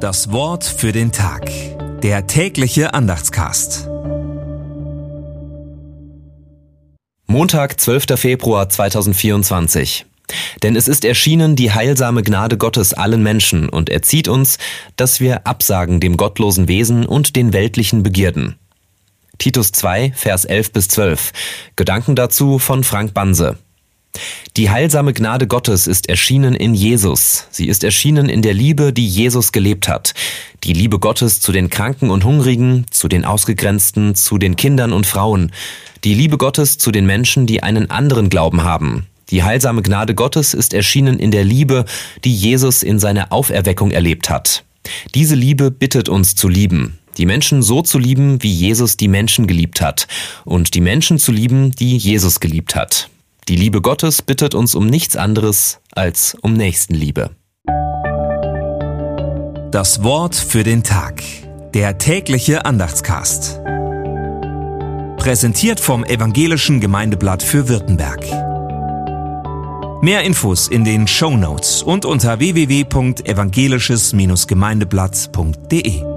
Das Wort für den Tag. Der tägliche Andachtscast. Montag, 12. Februar 2024. Denn es ist erschienen die heilsame Gnade Gottes allen Menschen und erzieht uns, dass wir absagen dem gottlosen Wesen und den weltlichen Begierden. Titus 2, Vers 11 bis 12. Gedanken dazu von Frank Banse. Die heilsame Gnade Gottes ist erschienen in Jesus. Sie ist erschienen in der Liebe, die Jesus gelebt hat. Die Liebe Gottes zu den Kranken und Hungrigen, zu den Ausgegrenzten, zu den Kindern und Frauen. Die Liebe Gottes zu den Menschen, die einen anderen Glauben haben. Die heilsame Gnade Gottes ist erschienen in der Liebe, die Jesus in seiner Auferweckung erlebt hat. Diese Liebe bittet uns zu lieben, die Menschen so zu lieben, wie Jesus die Menschen geliebt hat, und die Menschen zu lieben, die Jesus geliebt hat. Die Liebe Gottes bittet uns um nichts anderes als um Nächstenliebe. Das Wort für den Tag. Der tägliche Andachtscast. Präsentiert vom Evangelischen Gemeindeblatt für Württemberg. Mehr Infos in den Show Notes und unter www.evangelisches-gemeindeblatt.de.